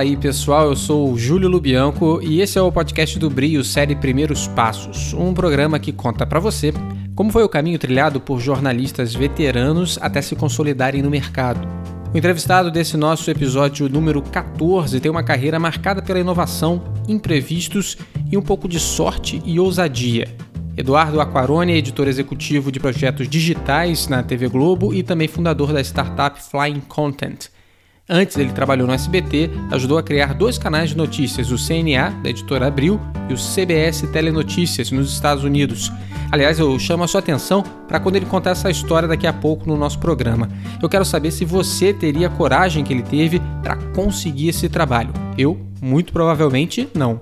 Fala aí pessoal, eu sou o Júlio Lubianco e esse é o podcast do Brio, série Primeiros Passos, um programa que conta para você como foi o caminho trilhado por jornalistas veteranos até se consolidarem no mercado. O entrevistado desse nosso episódio número 14 tem uma carreira marcada pela inovação, imprevistos e um pouco de sorte e ousadia. Eduardo Aquarone é editor executivo de projetos digitais na TV Globo e também fundador da startup Flying Content. Antes, ele trabalhou no SBT, ajudou a criar dois canais de notícias, o CNA, da editora Abril, e o CBS Telenotícias, nos Estados Unidos. Aliás, eu chamo a sua atenção para quando ele contar essa história daqui a pouco no nosso programa. Eu quero saber se você teria a coragem que ele teve para conseguir esse trabalho. Eu, muito provavelmente, não.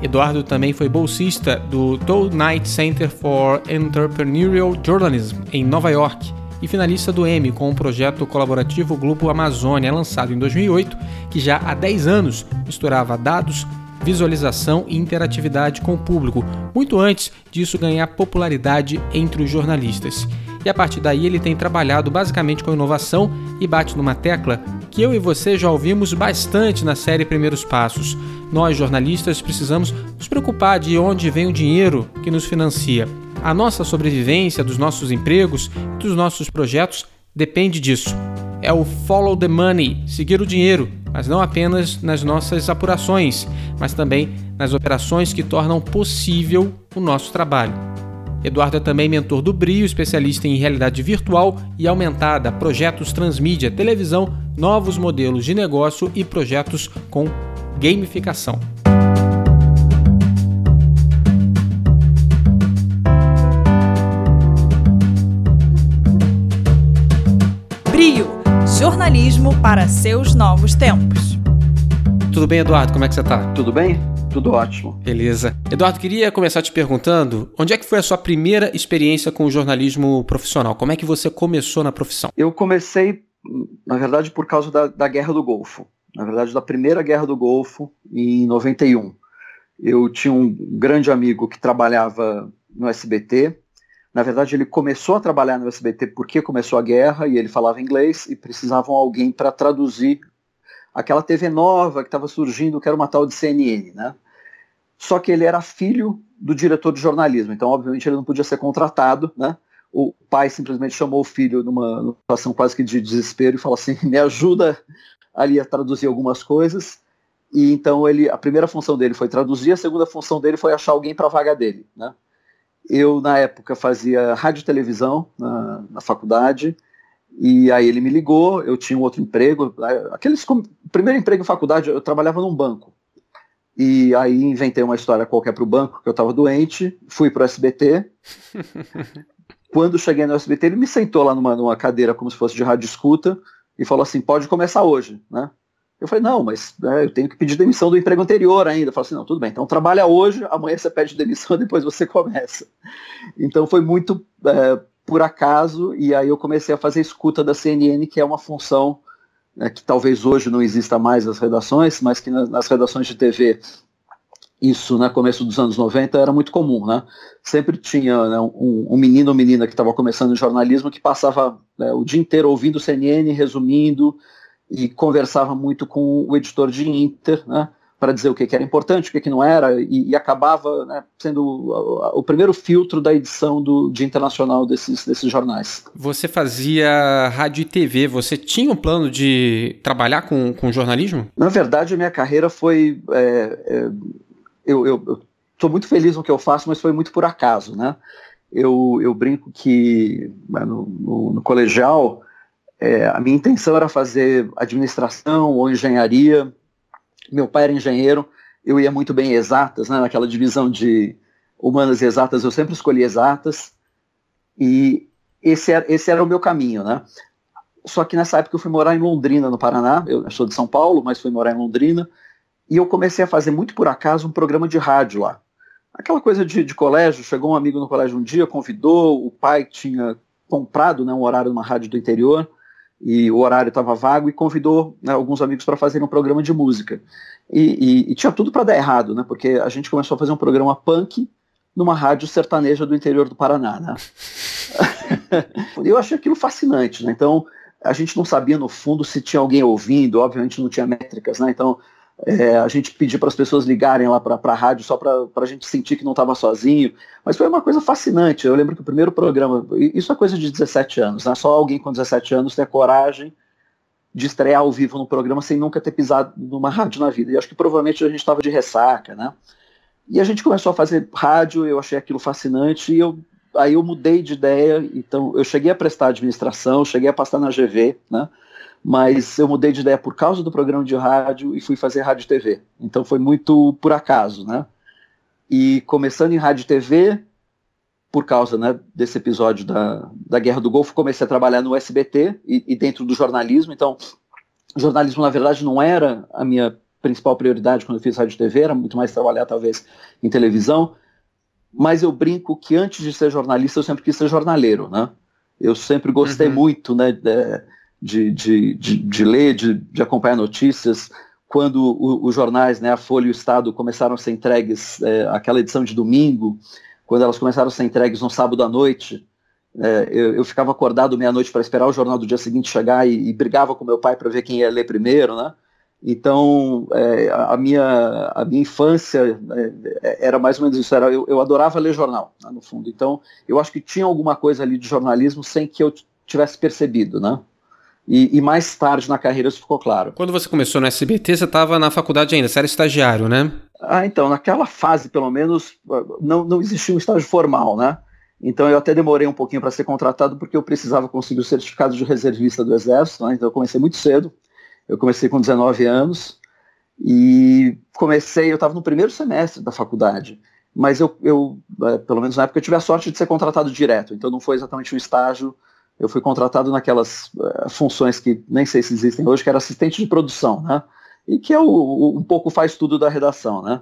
Eduardo também foi bolsista do Toll Knight Center for Entrepreneurial Journalism em Nova York e finalista do Emmy com o projeto colaborativo Globo Amazônia, lançado em 2008, que já há 10 anos misturava dados, visualização e interatividade com o público, muito antes disso ganhar popularidade entre os jornalistas. E a partir daí ele tem trabalhado basicamente com inovação e bate numa tecla que eu e você já ouvimos bastante na série Primeiros Passos. Nós, jornalistas, precisamos nos preocupar de onde vem o dinheiro que nos financia. A nossa sobrevivência, dos nossos empregos, dos nossos projetos depende disso. É o follow the money, seguir o dinheiro, mas não apenas nas nossas apurações, mas também nas operações que tornam possível o nosso trabalho. Eduardo é também mentor do Brio, especialista em realidade virtual e aumentada, projetos transmídia, televisão, novos modelos de negócio e projetos com gamificação. Jornalismo para seus novos tempos. Tudo bem, Eduardo? Como é que você está? Tudo bem? Tudo ótimo. Beleza. Eduardo, queria começar te perguntando onde é que foi a sua primeira experiência com o jornalismo profissional? Como é que você começou na profissão? Eu comecei, na verdade, por causa da, da Guerra do Golfo. Na verdade, da primeira Guerra do Golfo, em 91. Eu tinha um grande amigo que trabalhava no SBT. Na verdade, ele começou a trabalhar no SBT porque começou a guerra e ele falava inglês e precisavam alguém para traduzir aquela TV nova que estava surgindo, que era uma tal de CNN, né? Só que ele era filho do diretor de jornalismo, então obviamente ele não podia ser contratado, né? O pai simplesmente chamou o filho numa, situação quase que de desespero e falou assim: "Me ajuda ali a traduzir algumas coisas". E então ele, a primeira função dele foi traduzir, a segunda função dele foi achar alguém para a vaga dele, né? Eu na época fazia rádio e televisão na, na faculdade. E aí ele me ligou, eu tinha um outro emprego, aqueles primeiro emprego em faculdade, eu trabalhava num banco. E aí inventei uma história qualquer para o banco, que eu estava doente, fui para o SBT. Quando cheguei no SBT, ele me sentou lá numa, numa cadeira como se fosse de rádio escuta e falou assim: pode começar hoje, né? Eu falei, não, mas né, eu tenho que pedir demissão do emprego anterior ainda. Falei assim, não, tudo bem, então trabalha hoje, amanhã você pede demissão, depois você começa. Então foi muito é, por acaso, e aí eu comecei a fazer escuta da CNN, que é uma função né, que talvez hoje não exista mais nas redações, mas que nas, nas redações de TV isso, no né, começo dos anos 90, era muito comum, né? Sempre tinha né, um, um, menino ou menina que estava começando em jornalismo que passava né, o dia inteiro ouvindo CNN, resumindo, e conversava muito com o editor de Inter, né? para dizer o que, que, era importante, o que, que não era, e, e acabava né, sendo o, o, primeiro filtro da edição do Dia Internacional desses, desses jornais. Você fazia rádio e TV, você tinha um plano de trabalhar com, com jornalismo? Na verdade, a minha carreira foi. É, é, eu estou muito feliz no que eu faço, mas foi muito por acaso. Né? Eu, eu brinco que né, no, no, no colegial. É, a minha intenção era fazer administração ou engenharia, meu pai era engenheiro, eu ia muito bem em exatas, né, naquela divisão de humanas e exatas, eu sempre escolhi exatas, e esse era, esse era o meu caminho, né? Só que nessa época eu fui morar em Londrina, no Paraná, eu sou de São Paulo, mas fui morar em Londrina, e eu comecei a fazer muito por acaso um programa de rádio lá. Aquela coisa de, de colégio, chegou um amigo no colégio um dia, convidou, o pai tinha comprado né, um horário numa rádio do interior, e o horário estava vago e convidou né, alguns amigos para fazer um programa de música. E, e, e tinha tudo para dar errado, né? Porque a gente começou a fazer um programa punk numa rádio sertaneja do interior do Paraná, né? eu achei aquilo fascinante, né? Então a gente não sabia no fundo se tinha alguém ouvindo, obviamente não tinha métricas, né? Então é, a gente pedir para as pessoas ligarem lá para a rádio só para a gente sentir que não estava sozinho. Mas foi uma coisa fascinante. Eu lembro que o primeiro programa, isso é coisa de 17 anos, né? Só alguém com 17 anos tem a coragem de estrear ao vivo no programa sem nunca ter pisado numa rádio na vida. E acho que provavelmente a gente estava de ressaca, né? E a gente começou a fazer rádio, eu achei aquilo fascinante e eu aí eu mudei de ideia, então eu cheguei a prestar administração, cheguei a passar na GV, né? Mas eu mudei de ideia por causa do programa de rádio e fui fazer rádio e TV. Então foi muito por acaso, né? E começando em rádio e TV, por causa né, desse episódio da, da Guerra do Golfo, comecei a trabalhar no SBT e, e dentro do jornalismo. Então, jornalismo, na verdade, não era a minha principal prioridade quando eu fiz rádio e TV, era muito mais trabalhar, talvez, em televisão mas eu brinco que antes de ser jornalista eu sempre quis ser jornaleiro, né? Eu sempre gostei uhum. muito, né, de, de, de, de ler, de, de, acompanhar notícias. Quando os jornais, né, a Folha e o Estado começaram a ser entregues, é, aquela edição de domingo, quando elas começaram a ser entregues no sábado à noite, é, eu, eu, ficava acordado meia-noite para esperar o jornal do dia seguinte chegar e, e brigava com meu pai para ver quem ia ler primeiro, né? Então, é, a, minha, a minha infância é, era mais ou menos isso. Era, eu, eu adorava ler jornal, né, no fundo. Então, eu acho que tinha alguma coisa ali de jornalismo sem que eu tivesse percebido, né? E, e, mais tarde na carreira isso ficou claro. Quando você começou no SBT, você estava na faculdade ainda, você era estagiário, né? Ah, então, naquela fase, pelo menos, não, não existia um estágio formal, né? Então eu até demorei um pouquinho para ser contratado porque eu precisava conseguir o certificado de reservista do Exército, né? então eu comecei muito cedo. Eu comecei com 19 anos e comecei, eu estava no primeiro semestre da faculdade, mas eu, eu, é, pelo menos na época, eu tive a sorte de ser contratado direto, então não foi exatamente um estágio, eu fui contratado naquelas uh, funções que nem sei se existem hoje, que era assistente de produção, né? E que é o, o, um pouco faz tudo da redação, né?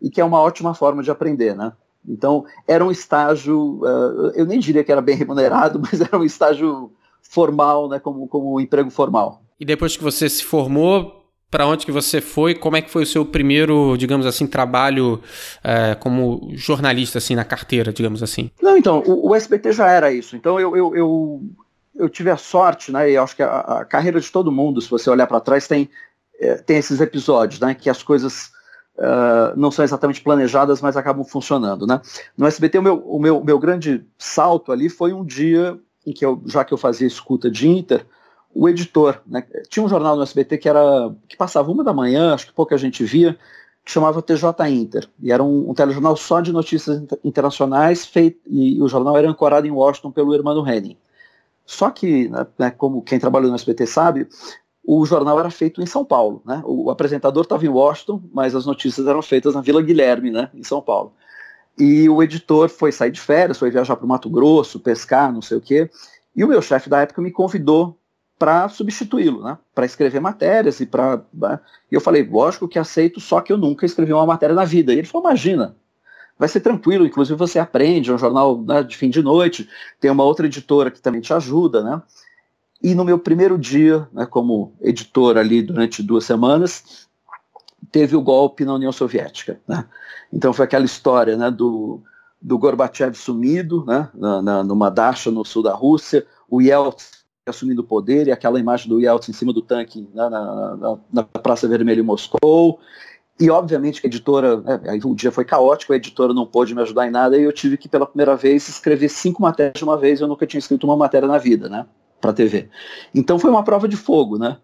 E que é uma ótima forma de aprender, né? Então, era um estágio, uh, eu nem diria que era bem remunerado, mas era um estágio formal, né, como, como um emprego formal. E depois que você se formou, para onde que você foi? Como é que foi o seu primeiro, digamos assim, trabalho é, como jornalista, assim, na carteira, digamos assim? Não, então, o, o SBT já era isso. Então, eu, eu, eu, eu, tive a sorte, né, e acho que a, a carreira de todo mundo, se você olhar para trás, tem, é, tem esses episódios, né, que as coisas Uh, não são exatamente planejadas, mas acabam funcionando, né? No SBT, o meu, o meu, meu grande salto ali foi um dia em que eu, já que eu fazia escuta de Inter, o editor, né, tinha um jornal no SBT que era que passava uma da manhã, acho que pouca gente via, que chamava TJ Inter, e era um, um telejornal só de notícias internacionais, feito, e o jornal era ancorado em Washington pelo Hermano Henning. Só que, né, né como quem trabalhou no SBT sabe, o jornal era feito em São Paulo, né? O apresentador estava em Washington, mas as notícias eram feitas na Vila Guilherme, né, em São Paulo. E o editor foi sair de férias, foi viajar para o Mato Grosso, pescar, não sei o quê. E o meu chefe da época me convidou para substituí-lo, né? Para escrever matérias e para. Né? E eu falei, lógico que aceito, só que eu nunca escrevi uma matéria na vida. E ele falou, imagina, vai ser tranquilo, inclusive você aprende, é um jornal né, de fim de noite, tem uma outra editora que também te ajuda, né? E no meu primeiro dia, né, como editor ali durante duas semanas, teve o golpe na União Soviética, né? Então foi aquela história, né, do, do Gorbachev sumido, né, na, na, numa dacha no sul da Rússia, o Yeltsin assumindo o poder, e aquela imagem do Yeltsin em cima do tanque na, na, na, Praça Vermelha em Moscou. E obviamente que a editora, né, o dia foi caótico, a editora não pôde me ajudar em nada, e eu tive que pela primeira vez escrever cinco matérias de uma vez, eu nunca tinha escrito uma matéria na vida, né, para TV. Então foi uma prova de fogo, né?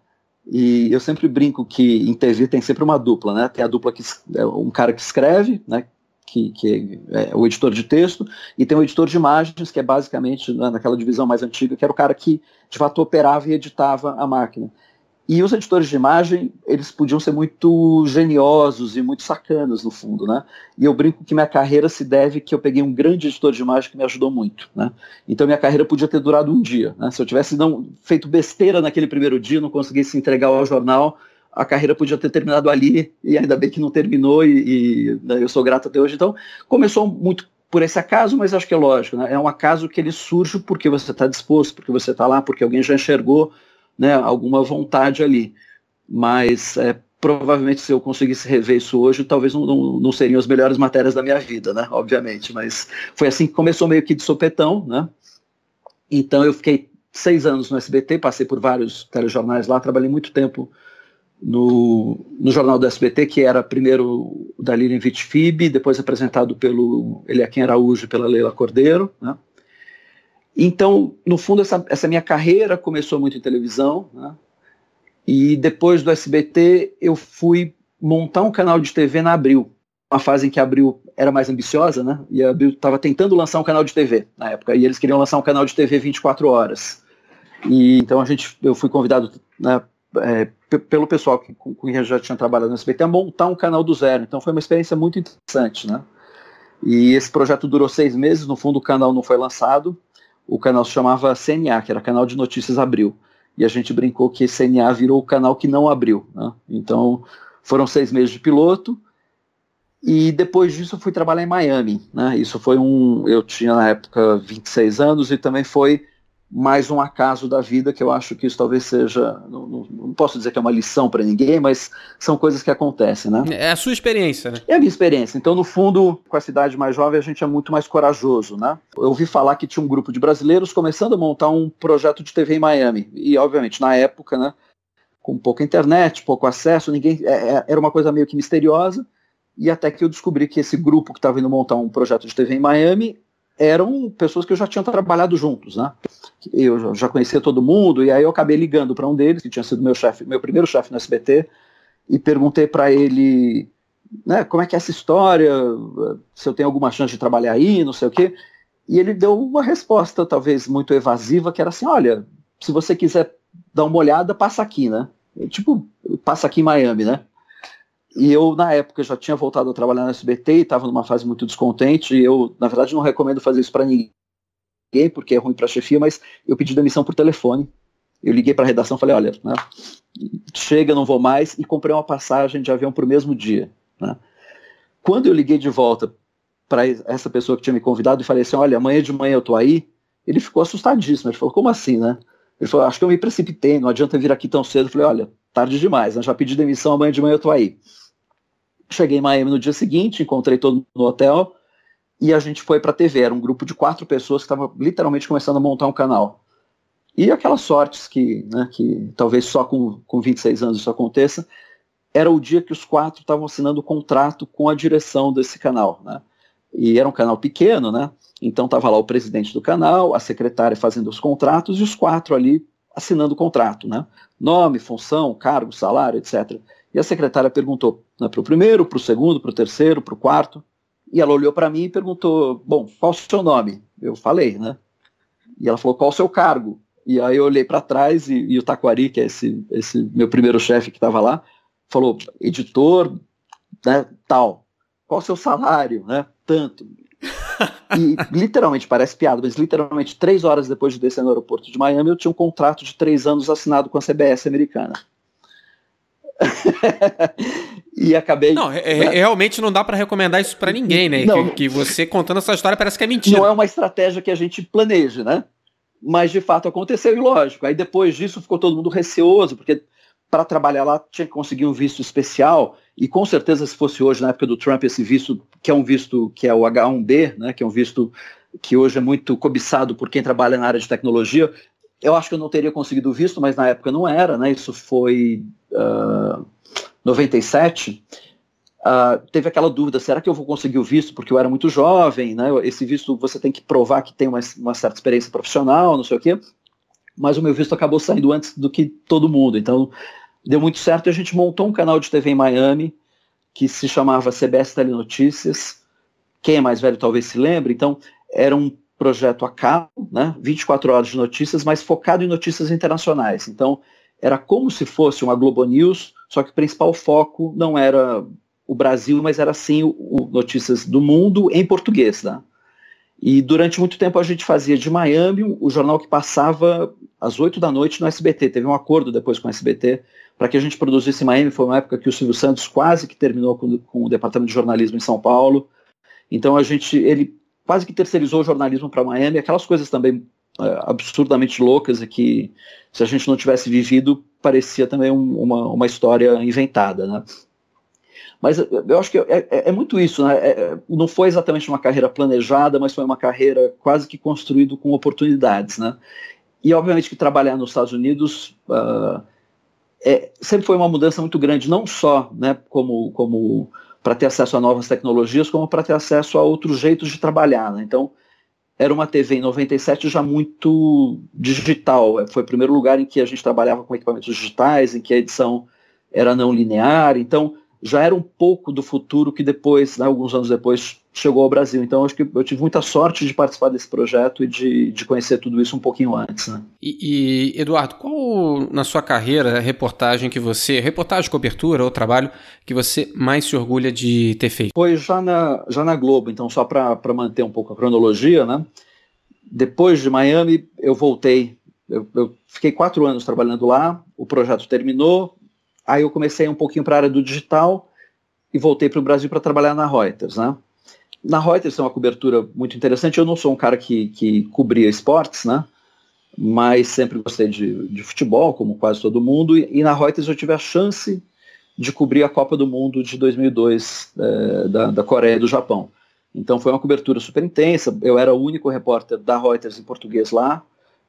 E eu sempre brinco que em TV tem sempre uma dupla, né? Tem a dupla que é um cara que escreve, né? Que, que é o editor de texto, e tem o editor de imagens, que é basicamente naquela divisão mais antiga, que era o cara que de fato operava e editava a máquina. E os editores de imagem, eles podiam ser muito geniosos e muito sacanas, no fundo, né? E eu brinco que minha carreira se deve que eu peguei um grande editor de imagem que me ajudou muito, né? Então minha carreira podia ter durado um dia, né? Se eu tivesse não feito besteira naquele primeiro dia, não conseguisse entregar ao jornal, a carreira podia ter terminado ali, e ainda bem que não terminou, e, e né, eu sou grato até hoje. Então, começou muito por esse acaso, mas acho que é lógico, né? é um acaso que ele surge porque você está disposto, porque você está lá, porque alguém já enxergou né, alguma vontade ali. Mas é, provavelmente se eu conseguisse rever isso hoje, talvez não, não, não, seriam as melhores matérias da minha vida, né? Obviamente, mas foi assim que começou meio que de sopetão, né? Então eu fiquei seis anos no SBT, passei por vários telejornais lá, trabalhei muito tempo no, no jornal do SBT, que era primeiro da Lilian Vitfib, depois apresentado pelo Eliakim Araújo e pela Leila Cordeiro. Né? Então, no fundo, essa, essa, minha carreira começou muito em televisão, né? e depois do SBT eu fui montar um canal de TV na Abril, uma fase em que a Abril era mais ambiciosa, né? E a Abril estava tentando lançar um canal de TV na época, e eles queriam lançar um canal de TV 24 horas. E então a gente, eu fui convidado né, é, pelo pessoal que, com quem eu já tinha trabalhado no SBT a montar um canal do zero. Então foi uma experiência muito interessante, né? E esse projeto durou seis meses. No fundo, o canal não foi lançado. O canal se chamava CNA, que era Canal de Notícias Abril. E a gente brincou que CNA virou o canal que não abriu. Né? Então foram seis meses de piloto. E depois disso eu fui trabalhar em Miami, né? Isso foi um, eu tinha na época 26 anos e também foi mais um acaso da vida que eu acho que isso talvez seja, não, não, não posso dizer que é uma lição para ninguém, mas são coisas que acontecem, né? É a sua experiência, né? É a minha experiência. Então, no fundo, com a cidade mais jovem, a gente é muito mais corajoso, né? Eu ouvi falar que tinha um grupo de brasileiros começando a montar um projeto de TV em Miami. E, obviamente, na época, né, com pouca internet, pouco acesso, ninguém é, é era uma coisa meio que misteriosa. E até que eu descobri que esse grupo que estava indo montar um projeto de TV em Miami eram pessoas que eu já tinha trabalhado juntos, né? Eu já conhecia todo mundo e aí eu acabei ligando para um deles que tinha sido meu chefe, meu primeiro chefe no SBT e perguntei para ele, né, como é que é essa história, se eu tenho alguma chance de trabalhar aí, não sei o quê. E ele deu uma resposta talvez muito evasiva que era assim, olha, se você quiser dar uma olhada, passa aqui, né? tipo, passa aqui em Miami, né? E eu, na época, já tinha voltado a trabalhar no SBT e estava numa fase muito descontente. E eu, na verdade, não recomendo fazer isso para ninguém, porque é ruim para a chefia, mas eu pedi demissão por telefone. Eu liguei para a redação e falei: olha, né, chega, não vou mais, e comprei uma passagem de avião para o mesmo dia. Né. Quando eu liguei de volta para essa pessoa que tinha me convidado e falei assim: olha, amanhã de manhã eu tô aí, ele ficou assustadíssimo. Ele falou: como assim, né? Ele falou: acho que eu me precipitei, não adianta vir aqui tão cedo. Eu falei: olha, tarde demais, né, já pedi demissão, amanhã de manhã eu tô aí. Cheguei em Miami no dia seguinte, encontrei todo mundo no hotel e a gente foi para a TV. Era um grupo de quatro pessoas que estava literalmente começando a montar um canal. E aquelas sortes que, né, que talvez só com, com 26 anos isso aconteça, era o dia que os quatro estavam assinando o contrato com a direção desse canal. Né? E era um canal pequeno, né? Então estava lá o presidente do canal, a secretária fazendo os contratos e os quatro ali assinando o contrato, né? Nome, função, cargo, salário, etc. E a secretária perguntou né, para o primeiro, para o segundo, para o terceiro, para o quarto. E ela olhou para mim e perguntou: Bom, qual o seu nome? Eu falei, né? E ela falou: Qual o seu cargo? E aí eu olhei para trás e, e, o Taquari, que é esse, esse meu primeiro chefe que estava lá, falou: Editor, né, tal. Qual o seu salário? Né? Tanto. E literalmente, parece piada, mas literalmente três horas depois de descer no aeroporto de Miami, eu tinha um contrato de três anos assinado com a CBS americana. E acabei. Não, é, né? realmente não dá para recomendar isso para ninguém, né? Não, que, que, você contando essa história parece que é mentira. Não é uma estratégia que a gente planeja, né? Mas de fato aconteceu e lógico. Aí depois disso ficou todo mundo receoso, porque para trabalhar lá tinha que conseguir um visto especial. E com certeza, se fosse hoje, na época do Trump, esse visto, que é um visto que é o H1B, né, que é um visto que hoje é muito cobiçado por quem trabalha na área de tecnologia, eu acho que eu não teria conseguido visto, mas na época não era, né? Isso foi uh, 97. Uh, teve aquela dúvida, será que eu vou conseguir o visto porque eu era muito jovem, né? Esse visto você tem que provar que tem uma, uma certa experiência profissional, não sei o quê. Mas o meu visto acabou saindo antes do que todo mundo, então deu muito certo e a gente montou um canal de TV em Miami que se chamava CBS Telenotícias. Quem é mais velho talvez se lembre. Então era um projeto a cabo, né, 24 horas de notícias, mas focado em notícias internacionais. Então, era como se fosse uma Globo News, só que o principal foco não era o Brasil, mas era sim o, o notícias do mundo em português. Né? E durante muito tempo a gente fazia de Miami o jornal que passava às 8 da noite no SBT. Teve um acordo depois com o SBT para que a gente produzisse em Miami. Foi uma época que o Silvio Santos quase que terminou com, com o departamento de jornalismo em São Paulo. Então a gente, ele quase que terceirizou o jornalismo para Miami, aquelas coisas também é, absurdamente loucas e que se a gente não tivesse vivido parecia também um, uma, uma história inventada, né? Mas eu acho que é, é, é muito isso, né? É, é, não foi exatamente uma carreira planejada, mas foi uma carreira quase que construída com oportunidades, né? E obviamente que trabalhar nos Estados Unidos uh, sempre foi uma mudança muito grande, não só né, como, como para ter acesso a novas tecnologias, como para ter acesso a outros jeitos de trabalhar. Né? Então, era uma TV em 97 já muito digital. Foi o primeiro lugar em que a gente trabalhava com equipamentos digitais, em que a edição era não linear. Então, já era um pouco do futuro que depois, né, alguns anos depois, chegou ao Brasil. Então, acho que eu tive muita sorte de participar desse projeto e de, de conhecer tudo isso um pouquinho antes. Né? E, e, Eduardo, qual na sua carreira reportagem que você, reportagem, cobertura ou trabalho que você mais se orgulha de ter feito? Foi já na, já na Globo, então só para manter um pouco a cronologia, né? Depois de Miami, eu voltei. Eu, eu fiquei quatro anos trabalhando lá, o projeto terminou, Aí eu comecei um pouquinho para a área do digital e voltei para o Brasil para trabalhar na Reuters, né? Na Reuters é uma cobertura muito interessante. Eu não sou um cara que, que cobria esportes, né? Mas sempre gostei de, de futebol, como quase todo mundo. E, e, na Reuters eu tive a chance de cobrir a Copa do Mundo de 2002 é, da, da Coreia e do Japão. Então foi uma cobertura super intensa. Eu era o único repórter da Reuters em português lá.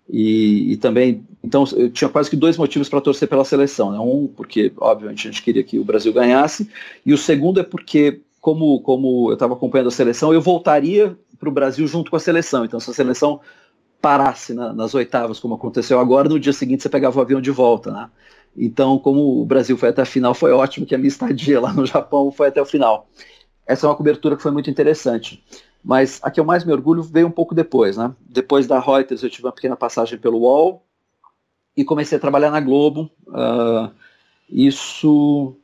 E, e, também, então eu tinha quase que dois motivos para torcer pela seleção. Né? Um, porque obviamente a gente queria que o Brasil ganhasse, e o segundo é porque, como, como eu estava acompanhando a seleção, eu voltaria para o Brasil junto com a seleção. Então, se a seleção parasse na, nas oitavas, como aconteceu agora, no dia seguinte você pegava o avião de volta. Né? Então, como o Brasil foi até a final, foi ótimo que a minha estadia lá no Japão foi até o final. Essa é uma cobertura que foi muito interessante. Mas a que eu mais me orgulho veio um pouco depois, né? Depois da Reuters eu tive uma pequena passagem pelo UOL e comecei a trabalhar na Globo, uh, isso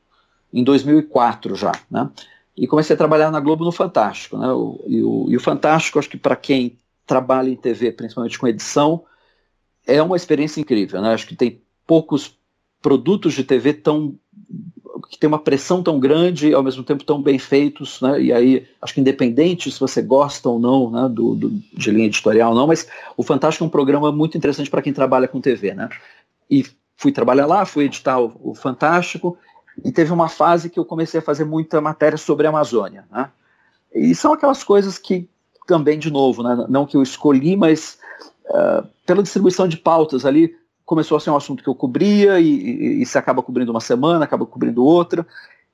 em 2004 já, né? E comecei a trabalhar na Globo no Fantástico, né? O, e, o, e o Fantástico, acho que para quem trabalha em TV, principalmente com edição, é uma experiência incrível, né? Acho que tem poucos produtos de TV tão que tem uma pressão tão grande e ao mesmo tempo tão bem feitos, né? E aí, acho que independente se você gosta ou não né, do, do, de linha editorial ou não, mas o Fantástico é um programa muito interessante para quem trabalha com TV, né? E fui trabalhar lá, fui editar o, o, Fantástico e teve uma fase que eu comecei a fazer muita matéria sobre a Amazônia, né? E são aquelas coisas que também, de novo, né, não que eu escolhi, mas uh, pela distribuição de pautas ali, começou a ser um assunto que eu cobria e, e, e se acaba cobrindo uma semana, acaba cobrindo outra.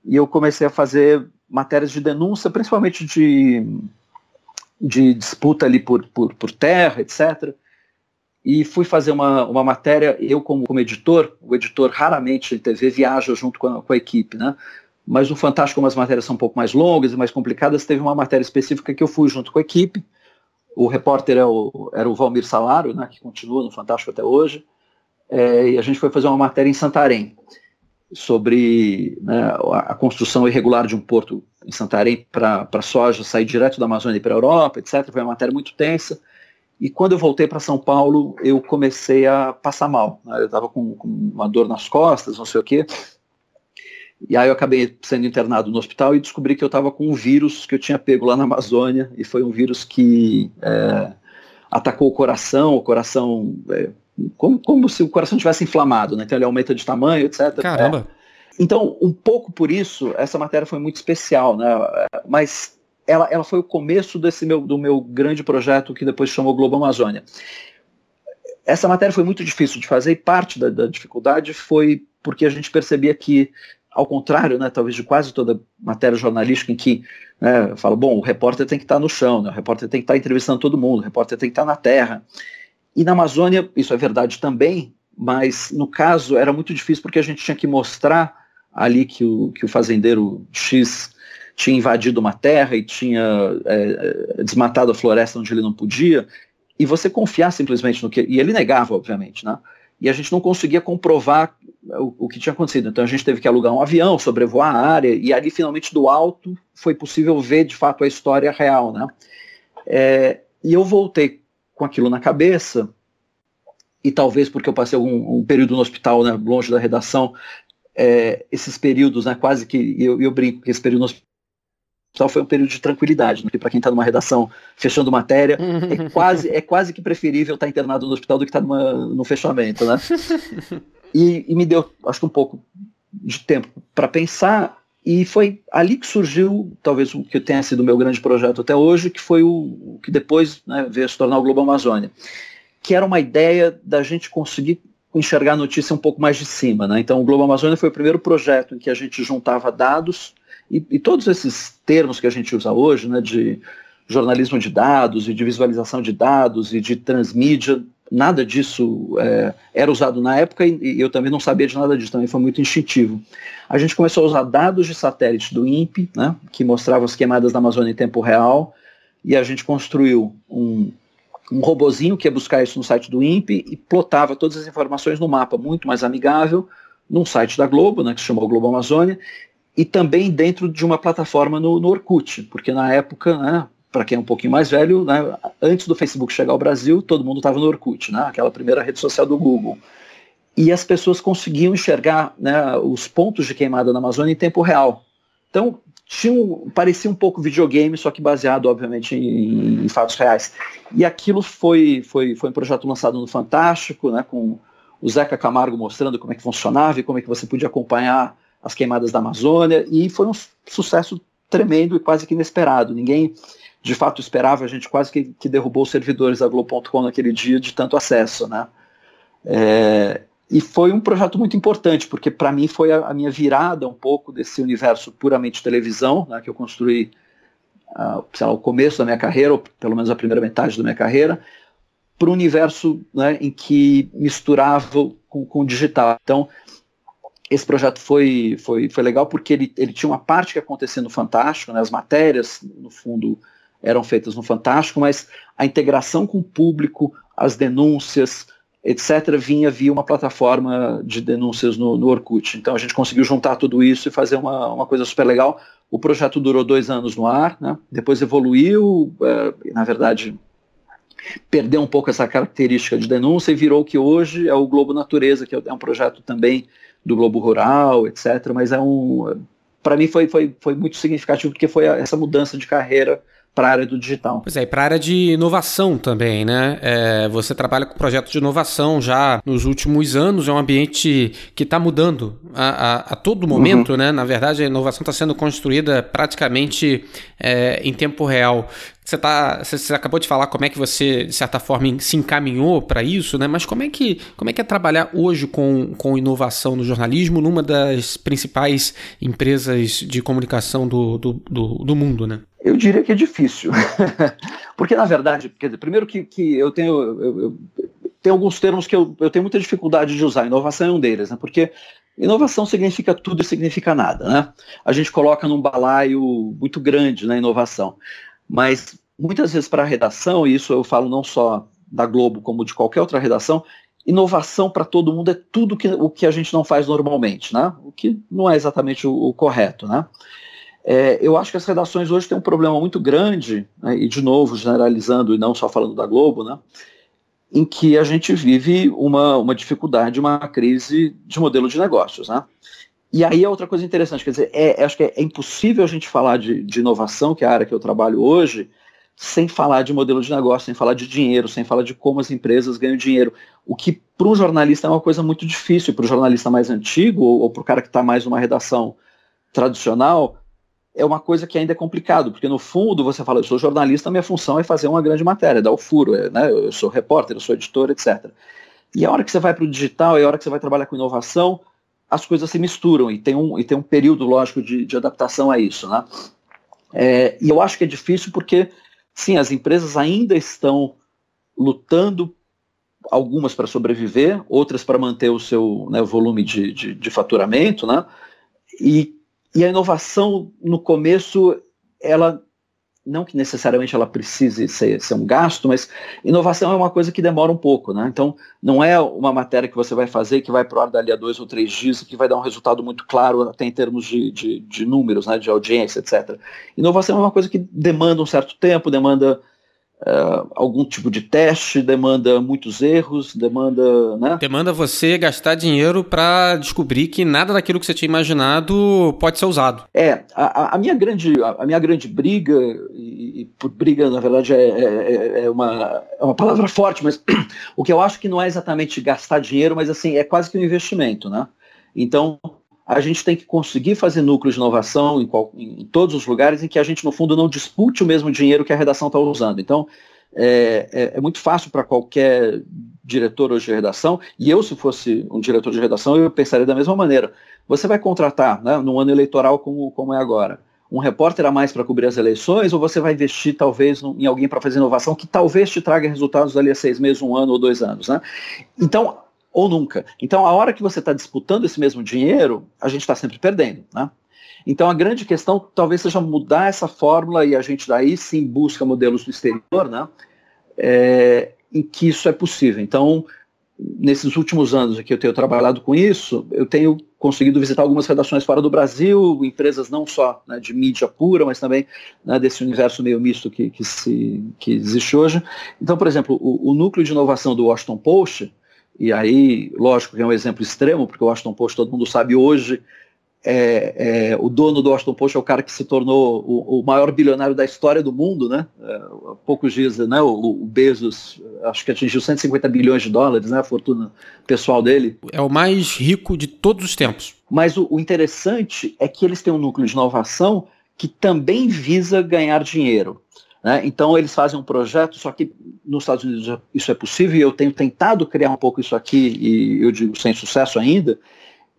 E eu comecei a fazer matérias de denúncia, principalmente de, de disputa ali por, por, por terra, etc. E fui fazer uma, uma matéria, eu como, como editor, o editor raramente em TV viaja junto com a, com a equipe, né? Mas no Fantástico, como as matérias são um pouco mais longas e mais complicadas, teve uma matéria específica que eu fui junto com a equipe. O repórter é o, era o Valmir Salaro, né, que continua no Fantástico até hoje é, e a gente foi fazer uma matéria em Santarém sobre né, a, construção irregular de um porto em Santarém para a soja sair direto da Amazônia para a Europa, etc. Foi uma matéria muito tensa. E quando eu voltei para São Paulo, eu comecei a passar mal. Né? Eu estava com, com, uma dor nas costas, não sei o quê. E aí eu acabei sendo internado no hospital e descobri que eu estava com um vírus que eu tinha pego lá na Amazônia. E foi um vírus que é, atacou o coração, o coração é, como, como se o coração tivesse inflamado, né? Então ele aumenta de tamanho, etc. Caramba! É. Então, um pouco por isso, essa matéria foi muito especial, né? Mas ela, ela foi o começo desse meu, do meu grande projeto que depois chamou Globo Amazônia. Essa matéria foi muito difícil de fazer e parte da, da dificuldade foi porque a gente percebia que, ao contrário, né, talvez de quase toda matéria jornalística em que né, eu falo, bom, o repórter tem que estar no chão, né, o repórter tem que estar entrevistando todo mundo, o repórter tem que estar na terra. E na Amazônia, isso é verdade também, mas no caso era muito difícil porque a gente tinha que mostrar ali que o, que o fazendeiro X tinha invadido uma terra e tinha é, desmatado a floresta onde ele não podia, e você confiar simplesmente no que. E ele negava, obviamente, né? E a gente não conseguia comprovar o, o, que tinha acontecido. Então a gente teve que alugar um avião, sobrevoar a área, e ali finalmente do alto foi possível ver de fato a história real, né? É, e eu voltei com aquilo na cabeça, e talvez porque eu passei algum um período no hospital, né, longe da redação, é, esses períodos, né, quase que, eu, eu brinco que esse período no hospital foi um período de tranquilidade, né, para quem está numa redação fechando matéria, é quase, é quase que preferível estar tá internado no hospital do que estar tá no fechamento, né? E, e, me deu, acho que um pouco de tempo para pensar, e foi ali que surgiu, talvez o que tenha sido o meu grande projeto até hoje, que foi o, o que depois né, veio se tornar o Globo Amazônia, que era uma ideia da gente conseguir enxergar a notícia um pouco mais de cima. Né? Então, o Globo Amazônia foi o primeiro projeto em que a gente juntava dados e, e todos esses termos que a gente usa hoje, né, de jornalismo de dados e de visualização de dados e de transmídia, nada disso é, era usado na época e, eu também não sabia de nada disso, também foi muito instintivo. A gente começou a usar dados de satélite do INPE, né, que mostravam as queimadas da Amazônia em tempo real, e a gente construiu um, um robozinho que ia buscar isso no site do INPE e plotava todas as informações no mapa muito mais amigável, num site da Globo, né, que se chamou Globo Amazônia, e também dentro de uma plataforma no, no Orkut, porque na época, né, para quem é um pouquinho mais velho, né, antes do Facebook chegar ao Brasil, todo mundo estava no Orkut, né, aquela primeira rede social do Google. E as pessoas conseguiam enxergar né, os pontos de queimada na Amazônia em tempo real. Então, tinha um, parecia um pouco videogame, só que baseado, obviamente, em, em, fatos reais. E aquilo foi, foi, foi um projeto lançado no Fantástico, né, com o Zeca Camargo mostrando como é que funcionava e como é que você podia acompanhar as queimadas da Amazônia, e foi um sucesso tremendo e quase que inesperado. Ninguém, de fato, esperava, a gente quase que, que derrubou os servidores da Globo.com naquele dia de tanto acesso, né? É, e foi um projeto muito importante, porque para mim foi a, a, minha virada um pouco desse universo puramente televisão, né, que eu construí uh, lá, o começo da minha carreira, ou pelo menos a primeira metade da minha carreira, para o universo né, em que misturava com, com o digital. Então, esse projeto foi, foi, foi legal porque ele, ele tinha uma parte que acontecia no Fantástico, né, as matérias, no fundo, eram feitas no Fantástico, mas a integração com o público, as denúncias, etc., vinha via uma plataforma de denúncias no, no Orkut. Então a gente conseguiu juntar tudo isso e fazer uma, uma coisa super legal. O projeto durou dois anos no ar, né? depois evoluiu, é, na verdade perdeu um pouco essa característica de denúncia e virou o que hoje é o Globo Natureza, que é um projeto também do Globo Rural, etc. Mas é um, para mim foi, foi, foi muito significativo porque foi essa mudança de carreira para a área do digital. Pois é, e para a área de inovação também, né? É, você trabalha com projetos de inovação já nos últimos anos, é um ambiente que está mudando a, a, a, todo momento, uhum. né? Na verdade, a inovação está sendo construída praticamente é, em tempo real. Você, tá, você, acabou de falar como é que você, de certa forma, se encaminhou para isso, né? Mas como é, que, como é que é trabalhar hoje com, com inovação no jornalismo numa das principais empresas de comunicação do, do, do, do mundo, né? Eu diria que é difícil. Porque, na verdade, quer dizer, primeiro que, que eu tenho. Eu, eu, tem alguns termos que eu, eu tenho muita dificuldade de usar. Inovação é um deles, né? Porque inovação significa tudo e significa nada, né? A gente coloca num balaio muito grande na né, inovação. Mas muitas vezes para a redação, e isso eu falo não só da Globo como de qualquer outra redação, inovação para todo mundo é tudo que, o que a gente não faz normalmente, né? O que não é exatamente o, o correto, né? É, eu acho que as redações hoje têm um problema muito grande, né, e de novo generalizando e não só falando da Globo, né, em que a gente vive uma, uma dificuldade, uma crise de modelo de negócios. Né? E aí é outra coisa interessante, quer dizer, é, acho que é, é, impossível a gente falar de, de inovação, que é a área que eu trabalho hoje, sem falar de modelo de negócio, sem falar de dinheiro, sem falar de como as empresas ganham dinheiro. O que para um jornalista é uma coisa muito difícil, para o jornalista mais antigo ou, ou para o cara que está mais numa redação tradicional, é uma coisa que ainda é complicado, porque no fundo você fala, eu sou jornalista, minha função é fazer uma grande matéria, dar o furo, é, né? eu sou repórter, eu sou editor, etc. E a hora que você vai para o digital, e a hora que você vai trabalhar com inovação, as coisas se misturam e tem um, e tem um período, lógico, de, de adaptação a isso. Né? É, e eu acho que é difícil porque, sim, as empresas ainda estão lutando, algumas para sobreviver, outras para manter o seu né, volume de, de, de faturamento, né? e, e a inovação, no começo, ela não que necessariamente ela precise ser, ser, um gasto, mas inovação é uma coisa que demora um pouco, né? Então, não é uma matéria que você vai fazer que vai para o ar dali a dois ou três dias e que vai dar um resultado muito claro até em termos de, de, de números, né, de audiência, etc. Inovação é uma coisa que demanda um certo tempo, demanda Uh, algum tipo de teste, demanda muitos erros, demanda. Né? Demanda você gastar dinheiro para descobrir que nada daquilo que você tinha imaginado pode ser usado. É, a, a minha, grande, a, minha grande briga, e, e por briga, na verdade, é, é, é, é, uma, é uma palavra forte, mas o que eu acho que não é exatamente gastar dinheiro, mas assim, é quase que um investimento, né? Então, a gente tem que conseguir fazer núcleos de inovação em, qual, em, todos os lugares em que a gente, no fundo, não dispute o mesmo dinheiro que a redação está usando. Então, é, é, é, muito fácil para qualquer diretor hoje de redação, e eu, se fosse um diretor de redação, eu pensaria da mesma maneira. Você vai contratar, né, num ano eleitoral como, como é agora, um repórter a mais para cobrir as eleições, ou você vai investir talvez em alguém para fazer inovação que talvez te traga resultados ali a seis meses, um ano ou dois anos, né? Então, ou nunca. Então, a hora que você está disputando esse mesmo dinheiro, a gente está sempre perdendo, né? Então, a grande questão talvez seja mudar essa fórmula e a gente daí sim busca modelos do exterior, né? É, em que isso é possível. Então, nesses últimos anos que eu tenho trabalhado com isso, eu tenho conseguido visitar algumas redações fora do Brasil, empresas não só né, de mídia pura, mas também né, desse universo meio misto que, que, se, que existe hoje. Então, por exemplo, o, o, núcleo de inovação do Washington Post, e aí, lógico que é um exemplo extremo, porque o Washington Post, todo mundo sabe hoje, é, é, o dono do Washington Post é o cara que se tornou o, o maior bilionário da história do mundo, né? É, há poucos dias, né? O, o, Bezos, acho que atingiu 150 bilhões de dólares, né? A fortuna pessoal dele. É o mais rico de todos os tempos. Mas o, o interessante é que eles têm um núcleo de inovação que também visa ganhar dinheiro. Né? Então eles fazem um projeto, só que nos Estados Unidos isso é possível e eu tenho tentado criar um pouco isso aqui e eu digo sem sucesso ainda,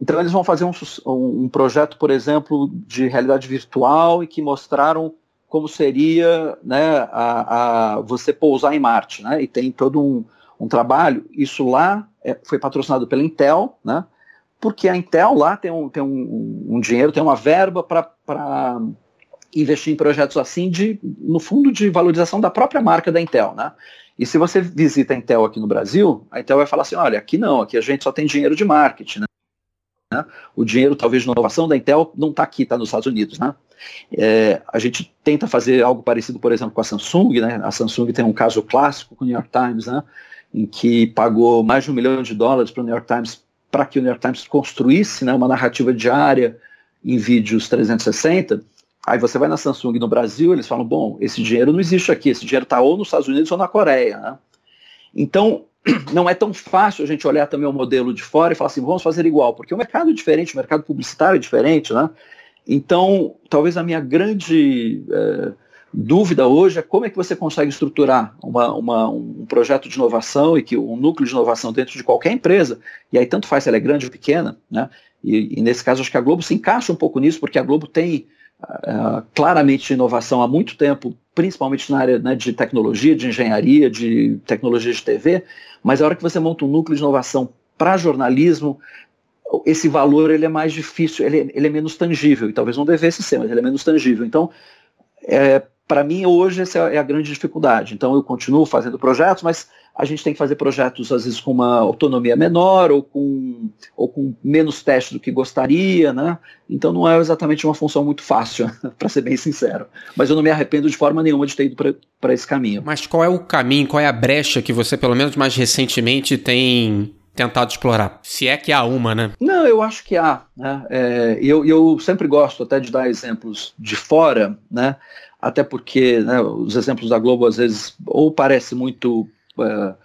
então eles vão fazer um, um, projeto, por exemplo, de realidade virtual e que mostraram como seria né, a, a você pousar em Marte, né? E tem todo um, um trabalho. Isso lá é, foi patrocinado pela Intel, né? Porque a Intel lá tem um, tem um, um dinheiro, tem uma verba para investir em projetos assim de, no fundo, de valorização da própria marca da Intel, né? E se você visita a Intel aqui no Brasil, a Intel vai falar assim, olha, aqui não, aqui a gente só tem dinheiro de marketing, né? Né? O dinheiro, talvez, de inovação da Intel não está aqui, está nos Estados Unidos. Né? É, a gente tenta fazer algo parecido, por exemplo, com a Samsung. Né? A Samsung tem um caso clássico com o New York Times, né? em que pagou mais de um milhão de dólares para o New York Times para que o New York Times construísse né, uma narrativa diária em vídeos 360. Aí você vai na Samsung no Brasil, eles falam, bom, esse dinheiro não existe aqui, esse dinheiro está ou nos Estados Unidos ou na Coreia. Né? Então, não é tão fácil a gente olhar também o modelo de fora e falar assim, vamos fazer igual, porque o mercado é diferente, o mercado publicitário é diferente, né? Então, talvez a minha grande é, dúvida hoje é como é que você consegue estruturar uma, uma, um projeto de inovação e que um núcleo de inovação dentro de qualquer empresa, e aí tanto faz se ela é grande ou pequena, né? E, e nesse caso acho que a Globo se encaixa um pouco nisso, porque a Globo tem uh, claramente inovação há muito tempo, principalmente na área né, de tecnologia, de engenharia, de tecnologia de TV, mas a hora que você monta um núcleo de inovação para jornalismo, esse valor ele é mais difícil, ele, ele, é menos tangível, e talvez não devesse ser, mas ele é menos tangível. Então, é, para mim, hoje, essa é a grande dificuldade. Então, eu continuo fazendo projetos, mas a gente tem que fazer projetos, às vezes, com uma autonomia menor ou com, ou com menos teste do que gostaria, né? Então, não é exatamente uma função muito fácil, para ser bem sincero. Mas eu não me arrependo de forma nenhuma de ter ido para esse caminho. Mas qual é o caminho, qual é a brecha que você, pelo menos mais recentemente, tem tentado explorar? Se é que há uma, né? Não, eu acho que há. Né? É, eu, eu sempre gosto até de dar exemplos de fora, né? até porque né, os exemplos da Globo às vezes ou parece muito é,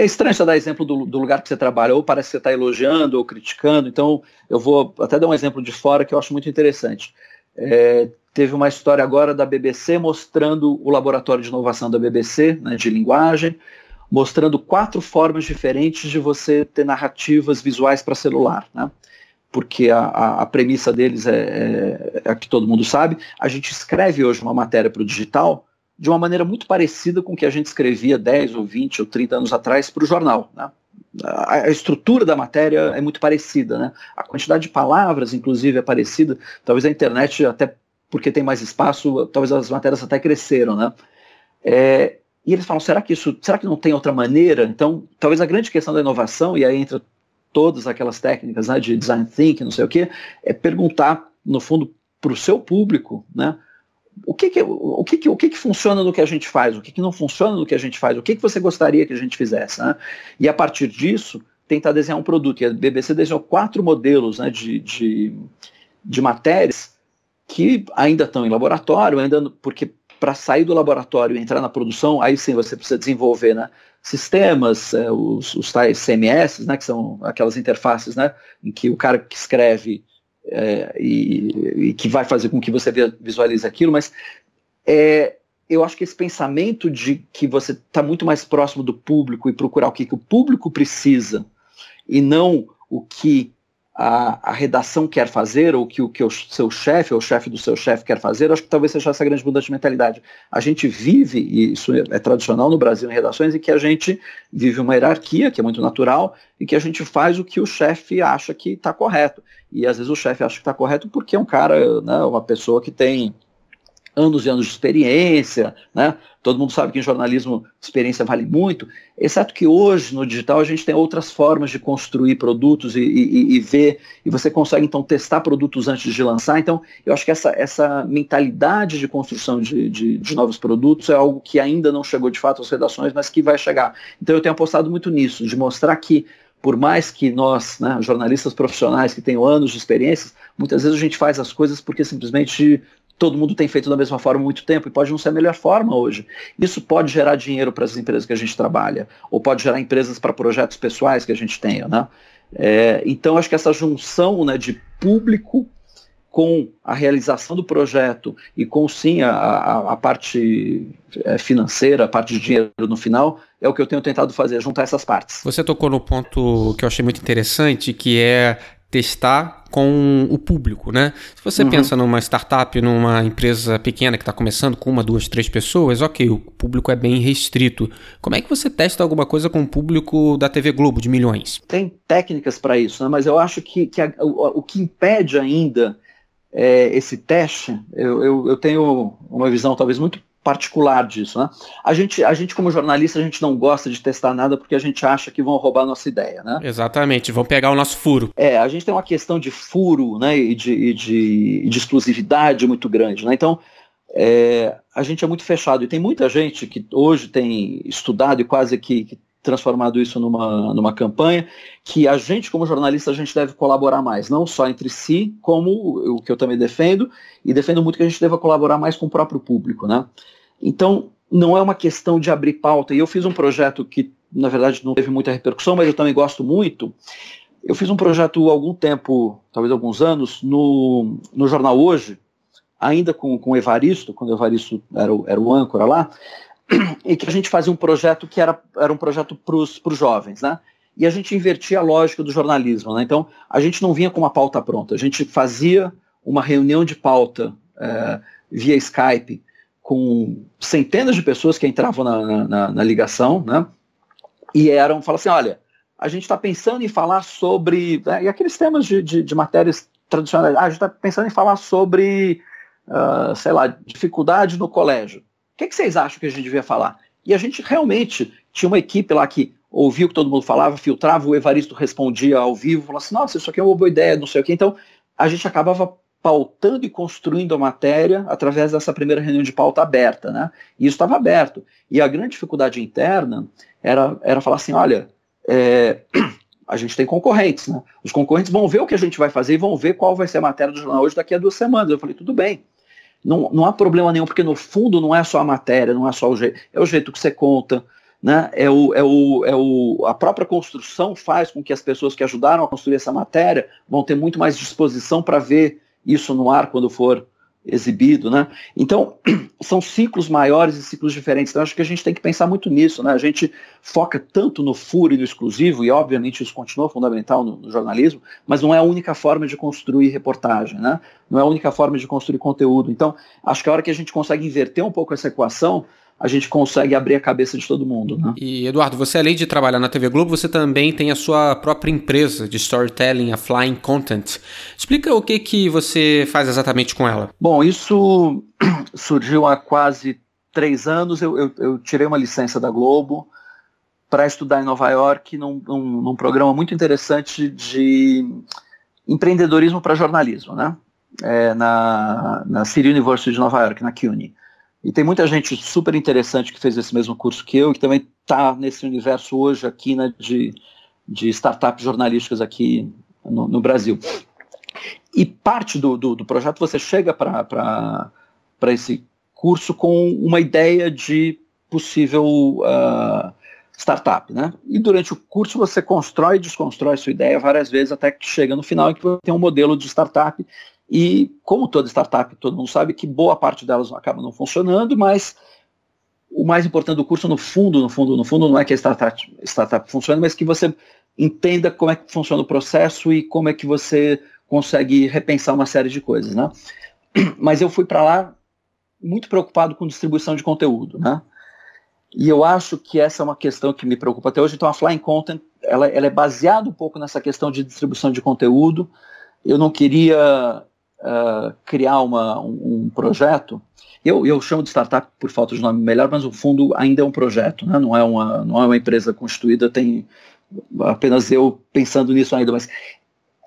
é estranho você dar exemplo do, do, lugar que você trabalha, ou parece que você está elogiando ou criticando, então eu vou até dar um exemplo de fora que eu acho muito interessante. É, teve uma história agora da BBC mostrando o laboratório de inovação da BBC, né, de linguagem, mostrando quatro formas diferentes de você ter narrativas visuais para celular. Né? porque a, a, a premissa deles é, é, é, a que todo mundo sabe. A gente escreve hoje uma matéria para o digital de uma maneira muito parecida com o que a gente escrevia 10 ou 20 ou 30 anos atrás para o jornal. Né? A, estrutura da matéria é muito parecida, né? a quantidade de palavras, inclusive, é parecida. Talvez a internet, até porque tem mais espaço, talvez as matérias até cresceram. Né? É, e eles falam, será que isso, será que não tem outra maneira? Então, talvez a grande questão da inovação, e aí entra todas aquelas técnicas né, de design thinking, não sei o que, é perguntar, no fundo, para o seu público, né, o que que, o que, que, o que, que funciona no que a gente faz, o que, que não funciona no que a gente faz, o que, que você gostaria que a gente fizesse. Né? E a partir disso, tentar desenhar um produto. E a BBC desenhou quatro modelos né, de, de, de matérias que ainda estão em laboratório, ainda porque para sair do laboratório e entrar na produção, aí sim você precisa desenvolver né, sistemas, é, os, os tais CMS, né, que são aquelas interfaces né, em que o cara que escreve é, e, e, que vai fazer com que você visualize aquilo, mas é, eu acho que esse pensamento de que você está muito mais próximo do público e procurar o que, que o público precisa e não o que a, a redação quer fazer, ou que o que o seu chefe ou o chefe do seu chefe quer fazer, acho que talvez seja essa grande mudança de mentalidade. A gente vive, e isso é, tradicional no Brasil em redações, e que a gente vive uma hierarquia, que é muito natural, e que a gente faz o que o chefe acha que está correto. E às vezes o chefe acha que está correto porque é um cara, né, uma pessoa que tem anos e anos de experiência, né? Todo mundo sabe que em jornalismo experiência vale muito, exceto que hoje no digital a gente tem outras formas de construir produtos e, e, e, ver, e você consegue então testar produtos antes de lançar. Então, eu acho que essa, essa mentalidade de construção de, de, de novos produtos é algo que ainda não chegou de fato às redações, mas que vai chegar. Então, eu tenho apostado muito nisso, de mostrar que por mais que nós, né, jornalistas profissionais que tenham anos de experiências, muitas vezes a gente faz as coisas porque simplesmente todo mundo tem feito da mesma forma há muito tempo e pode não ser a melhor forma hoje. Isso pode gerar dinheiro para as empresas que a gente trabalha, ou pode gerar empresas para projetos pessoais que a gente tenha. Né? É, então, acho que essa junção né, de público com a realização do projeto e com sim a, a, a parte é, financeira, a parte de dinheiro no final, é o que eu tenho tentado fazer, juntar essas partes. Você tocou no ponto que eu achei muito interessante, que é testar com o público, né? Se você uhum. pensa numa startup, numa empresa pequena que está começando com uma, duas, três pessoas, ok, o público é bem restrito. Como é que você testa alguma coisa com o público da TV Globo de milhões? Tem técnicas para isso, né? mas eu acho que, que a, o, o, que impede ainda é, esse teste, eu, eu, eu tenho uma visão talvez muito particular disso, né? A gente, a gente como jornalista, a gente não gosta de testar nada porque a gente acha que vão roubar a nossa ideia, né? Exatamente, vão pegar o nosso furo. É, a gente tem uma questão de furo, né, e de, e de, de exclusividade muito grande, né? Então, é, a gente é muito fechado e tem muita gente que hoje tem estudado e quase que, que transformado isso numa, numa campanha, que a gente, como jornalista, a gente deve colaborar mais, não só entre si, como o que eu também defendo, e defendo muito que a gente deva colaborar mais com o próprio público, né? Então, não é uma questão de abrir pauta, e eu fiz um projeto que, na verdade, não teve muita repercussão, mas eu também gosto muito, eu fiz um projeto há algum tempo, talvez alguns anos, no, no jornal Hoje, ainda com, com o Evaristo, quando o Evaristo era o, era o âncora lá, e que a gente fazia um projeto que era, era um projeto para os jovens, né? E a gente invertia a lógica do jornalismo, né? Então, a gente não vinha com uma pauta pronta, a gente fazia uma reunião de pauta é, via Skype com centenas de pessoas que entravam na, na, na ligação, né? E eram, fala assim, olha, a gente está pensando em falar sobre, né, e aqueles temas de, de, de matérias tradicionais, ah, a gente está pensando em falar sobre, uh, sei lá, dificuldade no colégio. O que, que vocês acham que a gente devia falar? E a gente realmente tinha uma equipe lá que ouvia o que todo mundo falava, filtrava, o Evaristo respondia ao vivo, falava assim, nossa, isso aqui é uma boa ideia, não sei o quê. Então, a gente acabava pautando e construindo a matéria através dessa primeira reunião de pauta aberta, né? E isso estava aberto. E a grande dificuldade interna era, era falar assim, olha, é, a gente tem concorrentes, né? Os concorrentes vão ver o que a gente vai fazer e vão ver qual vai ser a matéria do jornal hoje daqui a duas semanas. Eu falei, tudo bem, não, não há problema nenhum, porque no fundo não é só a matéria, não é só o jeito, é o jeito que você conta, né? É o, é o, é o, a própria construção faz com que as pessoas que ajudaram a construir essa matéria vão ter muito mais disposição para ver isso no ar quando for exibido, né? Então, são ciclos maiores e ciclos diferentes. Então, acho que a gente tem que pensar muito nisso, né? A gente foca tanto no furo e no exclusivo, e obviamente isso continua fundamental no, no, jornalismo, mas não é a única forma de construir reportagem, né? Não é a única forma de construir conteúdo. Então, acho que a hora que a gente consegue inverter um pouco essa equação, a gente consegue abrir a cabeça de todo mundo. Né? E Eduardo, você além de trabalhar na TV Globo, você também tem a sua própria empresa de storytelling, a Flying Content. Explica o que, que você faz exatamente com ela. Bom, isso surgiu há quase três anos. Eu, eu, eu tirei uma licença da Globo para estudar em Nova York num, num, num programa muito interessante de empreendedorismo para jornalismo, né? É, na, na City University de Nova York, na CUNY. E tem muita gente super interessante que fez esse mesmo curso que eu, que também está nesse universo hoje aqui né, de, de startups jornalísticas aqui no, no Brasil. E parte do, do, do projeto você chega para esse curso com uma ideia de possível uh, startup, né? E durante o curso você constrói e desconstrói sua ideia várias vezes até que chega no final em que você tem um modelo de startup e como toda startup, todo mundo sabe que boa parte delas acaba não funcionando, mas o mais importante do curso, no fundo, no fundo, no fundo, não é que a startup, startup funcione, mas que você entenda como é que funciona o processo e como é que você consegue repensar uma série de coisas, né? Mas eu fui para lá muito preocupado com distribuição de conteúdo, né? E eu acho que essa é uma questão que me preocupa até hoje. Então, a Flying Content, ela, ela é baseada um pouco nessa questão de distribuição de conteúdo. Eu não queria uh, criar uma, um, um, projeto. Eu, eu chamo de startup por falta de nome melhor, mas o fundo ainda é um projeto, né? não, é uma, não é uma empresa constituída, tem apenas eu pensando nisso ainda, mas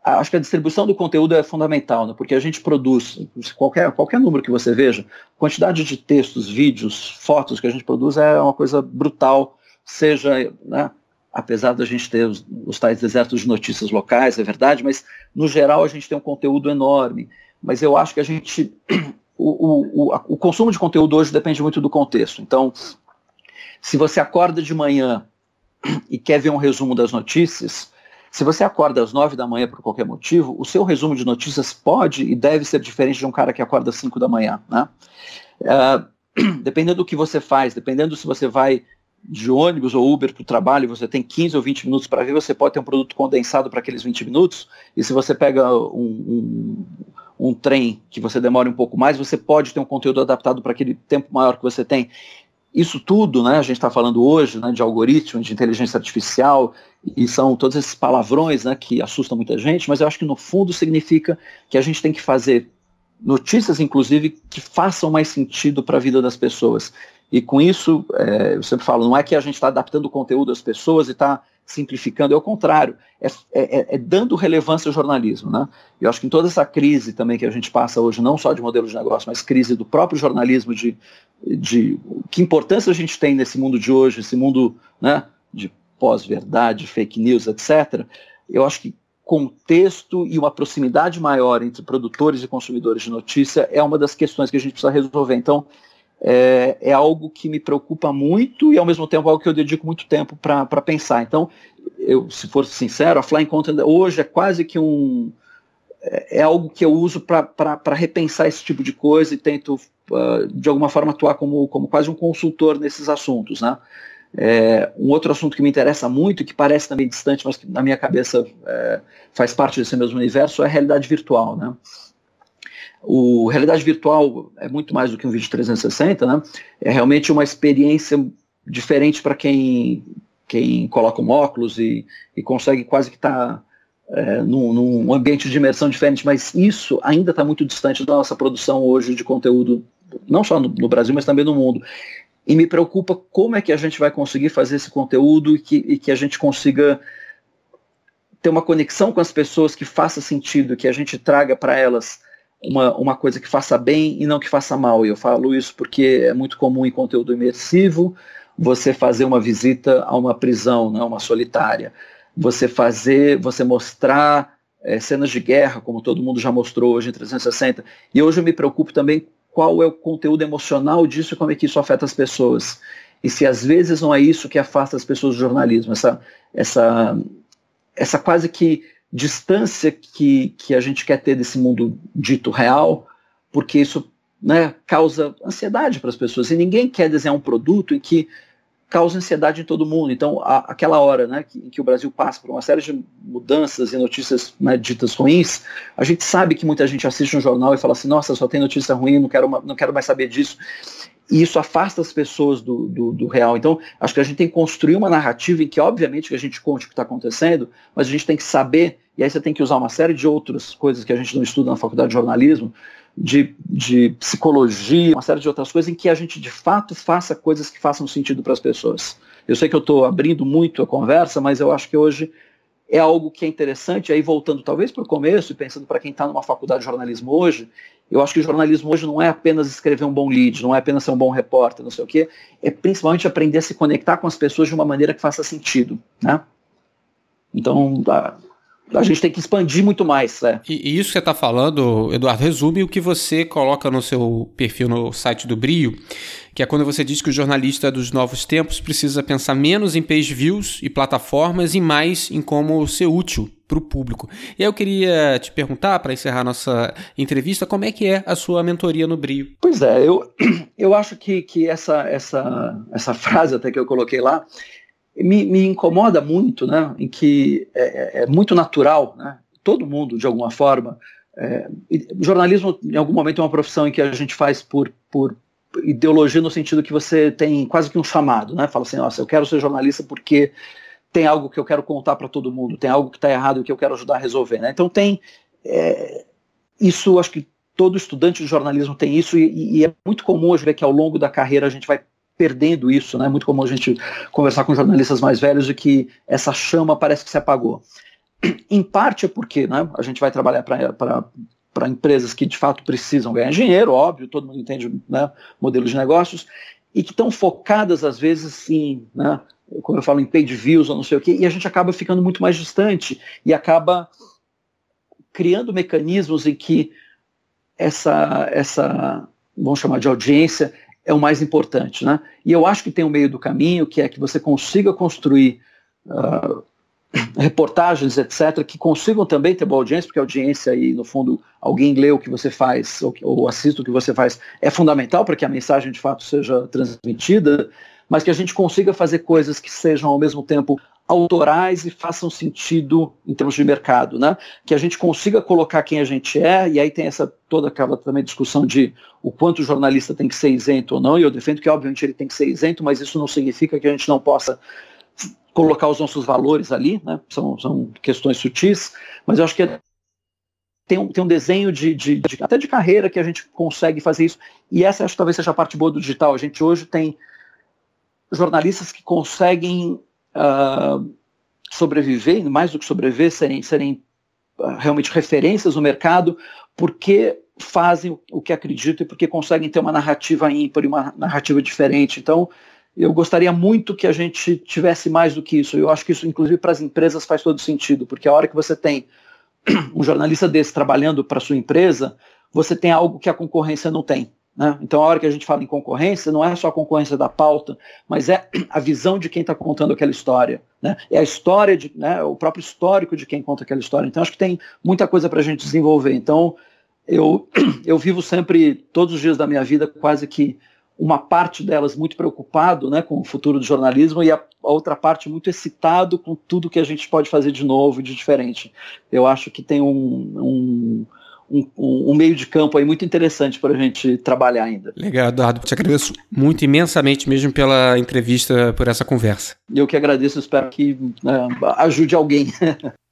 acho que a distribuição do conteúdo é fundamental, né? porque a gente produz, qualquer, qualquer número que você veja, quantidade de textos, vídeos, fotos que a gente produz é uma coisa brutal, seja, né, apesar da gente ter os, os tais desertos de notícias locais, é verdade, mas no geral a gente tem um conteúdo enorme. Mas eu acho que a gente. O, o, o, o consumo de conteúdo hoje depende muito do contexto. Então, se você acorda de manhã e quer ver um resumo das notícias, se você acorda às nove da manhã por qualquer motivo, o seu resumo de notícias pode e deve ser diferente de um cara que acorda às cinco da manhã. Né? Uh, dependendo do que você faz, dependendo se você vai de ônibus ou Uber para o trabalho, você tem 15 ou 20 minutos para ver, você pode ter um produto condensado para aqueles 20 minutos, e se você pega um, um, um, trem que você demora um pouco mais, você pode ter um conteúdo adaptado para aquele tempo maior que você tem. Isso tudo, né, a gente está falando hoje né, de algoritmo, de inteligência artificial, e são todos esses palavrões né, que assustam muita gente, mas eu acho que no fundo significa que a gente tem que fazer notícias, inclusive, que façam mais sentido para a vida das pessoas. E com isso, é, eu sempre falo, não é que a gente está adaptando o conteúdo às pessoas e está simplificando, é o contrário, é, é, é, dando relevância ao jornalismo. Né? Eu acho que em toda essa crise também que a gente passa hoje, não só de modelo de negócio, mas crise do próprio jornalismo, de, de que importância a gente tem nesse mundo de hoje, esse mundo né, de pós-verdade, fake news, etc., eu acho que contexto e uma proximidade maior entre produtores e consumidores de notícia é uma das questões que a gente precisa resolver. Então, é, é algo que me preocupa muito e, ao mesmo tempo, algo que eu dedico muito tempo para pensar. Então, eu, se for sincero, a Flying Content hoje é quase que um. É, é algo que eu uso para repensar esse tipo de coisa e tento, uh, de alguma forma, atuar como, como quase um consultor nesses assuntos. Né? É, um outro assunto que me interessa muito, que parece também distante, mas que na minha cabeça é, faz parte desse mesmo universo, é a realidade virtual. Né? O realidade virtual é muito mais do que um vídeo 360, né? É realmente uma experiência diferente para quem, quem coloca um óculos e, e consegue quase que estar tá, é, num, num, ambiente de imersão diferente, mas isso ainda está muito distante da nossa produção hoje de conteúdo, não só no, no, Brasil, mas também no mundo. E me preocupa como é que a gente vai conseguir fazer esse conteúdo e que, e que a gente consiga ter uma conexão com as pessoas que faça sentido, que a gente traga para elas uma, uma coisa que faça bem e não que faça mal. E eu falo isso porque é muito comum em conteúdo imersivo você fazer uma visita a uma prisão, né, uma solitária. Você fazer, você mostrar é, cenas de guerra, como todo mundo já mostrou hoje em 360. E hoje eu me preocupo também qual é o conteúdo emocional disso e como é que isso afeta as pessoas. E se às vezes não é isso que afasta as pessoas do jornalismo, essa, essa, essa quase que distância que, que a gente quer ter desse mundo dito real, porque isso né, causa ansiedade para as pessoas. E ninguém quer desenhar um produto em que causa ansiedade em todo mundo. Então, a, aquela hora né, que, em que o Brasil passa por uma série de mudanças e notícias né, ditas ruins, a gente sabe que muita gente assiste um jornal e fala assim, nossa, só tem notícia ruim, não quero, não quero mais saber disso. E isso afasta as pessoas do, do, do, real. Então, acho que a gente tem que construir uma narrativa em que, obviamente, que a gente conte o que está acontecendo, mas a gente tem que saber, e aí você tem que usar uma série de outras coisas que a gente não estuda na faculdade de jornalismo, de, de psicologia, uma série de outras coisas, em que a gente, de fato, faça coisas que façam sentido para as pessoas. Eu sei que eu estou abrindo muito a conversa, mas eu acho que hoje é algo que é interessante, aí voltando talvez para o começo e pensando para quem está numa faculdade de jornalismo hoje, eu acho que o jornalismo hoje não é apenas escrever um bom lead, não é apenas ser um bom repórter, não sei o quê, é principalmente aprender a se conectar com as pessoas de uma maneira que faça sentido, né? Então, a, a gente tem que expandir muito mais. Né? E, e isso que você está falando, Eduardo, resume o que você coloca no seu perfil no site do Brio, que é quando você diz que o jornalista dos novos tempos precisa pensar menos em page views e plataformas e mais em como ser útil para o público. E aí eu queria te perguntar, para encerrar nossa entrevista, como é que é a sua mentoria no Brio? Pois é, eu, eu acho que, que essa, essa, essa frase até que eu coloquei lá me, me incomoda muito, né, em que é, é, é muito natural, né, todo mundo, de alguma forma, é, jornalismo, em algum momento, é uma profissão em que a gente faz por, por ideologia no sentido que você tem quase que um chamado, né? Fala assim, nossa, eu quero ser jornalista porque tem algo que eu quero contar para todo mundo, tem algo que está errado e que eu quero ajudar a resolver, né? Então tem é, isso, acho que todo estudante de jornalismo tem isso e, e, é muito comum hoje ver que ao longo da carreira a gente vai perdendo isso, né? É muito comum a gente conversar com jornalistas mais velhos de que essa chama parece que se apagou. Em parte é porque, né? A gente vai trabalhar para para empresas que de fato precisam ganhar dinheiro, óbvio, todo mundo entende né, modelo de negócios, e que estão focadas às vezes em, né, como eu falo, em paid views ou não sei o quê, e a gente acaba ficando muito mais distante e acaba criando mecanismos em que essa, essa vamos chamar de audiência, é o mais importante. Né? E eu acho que tem um meio do caminho, que é que você consiga construir uh, reportagens, etc., que consigam também ter boa audiência, porque audiência aí, no fundo, alguém lê o que você faz ou, ou assiste o que você faz, é fundamental para que a mensagem de fato seja transmitida, mas que a gente consiga fazer coisas que sejam ao mesmo tempo autorais e façam sentido em termos de mercado, né? Que a gente consiga colocar quem a gente é, e aí tem essa toda aquela também discussão de o quanto o jornalista tem que ser isento ou não, e eu defendo que obviamente ele tem que ser isento, mas isso não significa que a gente não possa colocar os nossos valores ali, né? são, são questões sutis, mas eu acho que é, tem, um, tem um desenho de, de, de, até de carreira que a gente consegue fazer isso, e essa acho que talvez seja a parte boa do digital. A gente hoje tem jornalistas que conseguem uh, sobreviver, mais do que sobreviver, serem, serem uh, realmente referências no mercado, porque fazem o que acreditam e porque conseguem ter uma narrativa ímpar e uma narrativa diferente. Então, eu gostaria muito que a gente tivesse mais do que isso. Eu acho que isso, inclusive, para as empresas faz todo sentido, porque a hora que você tem um jornalista desse trabalhando para sua empresa, você tem algo que a concorrência não tem. Né? Então, a hora que a gente fala em concorrência, não é só a concorrência da pauta, mas é a visão de quem está contando aquela história. Né? É a história, de, né, o próprio histórico de quem conta aquela história. Então, acho que tem muita coisa para a gente desenvolver. Então, eu, eu vivo sempre, todos os dias da minha vida, quase que uma parte delas muito preocupado né, com o futuro do jornalismo e a, a, outra parte muito excitado com tudo que a gente pode fazer de novo e de diferente. Eu acho que tem um, um, um, um meio de campo aí muito interessante para a gente trabalhar ainda. Legal, Eduardo. Te agradeço muito imensamente mesmo pela entrevista, por essa conversa. Eu que agradeço, espero que né, ajude alguém.